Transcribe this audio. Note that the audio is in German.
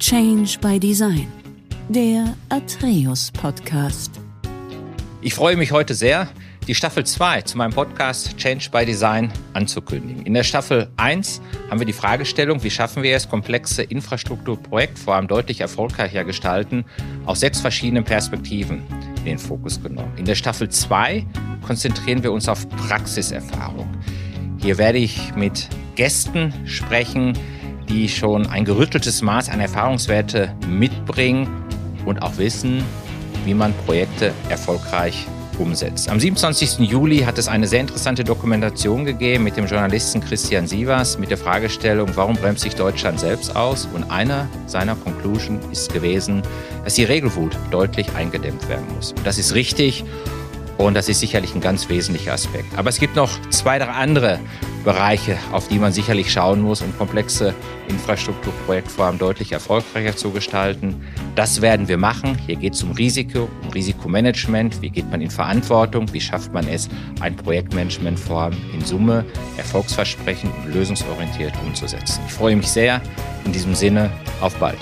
Change by Design, der Atreus Podcast. Ich freue mich heute sehr, die Staffel 2 zu meinem Podcast Change by Design anzukündigen. In der Staffel 1 haben wir die Fragestellung, wie schaffen wir es, komplexe Infrastrukturprojektvorhaben deutlich erfolgreicher gestalten, aus sechs verschiedenen Perspektiven in den Fokus genommen. In der Staffel 2 konzentrieren wir uns auf Praxiserfahrung. Hier werde ich mit Gästen sprechen, die schon ein gerütteltes Maß an Erfahrungswerte mitbringen und auch wissen, wie man Projekte erfolgreich umsetzt. Am 27. Juli hat es eine sehr interessante Dokumentation gegeben mit dem Journalisten Christian Sievers mit der Fragestellung, warum bremst sich Deutschland selbst aus? Und einer seiner Conclusion ist gewesen, dass die Regelwut deutlich eingedämmt werden muss. Und das ist richtig und das ist sicherlich ein ganz wesentlicher Aspekt. Aber es gibt noch zwei, drei andere Bereiche, auf die man sicherlich schauen muss, um komplexe Infrastrukturprojektvorhaben deutlich erfolgreicher zu gestalten. Das werden wir machen. Hier geht es um Risiko, um Risikomanagement. Wie geht man in Verantwortung? Wie schafft man es, ein Projektmanagementvorhaben in Summe erfolgsversprechend und lösungsorientiert umzusetzen? Ich freue mich sehr. In diesem Sinne, auf bald.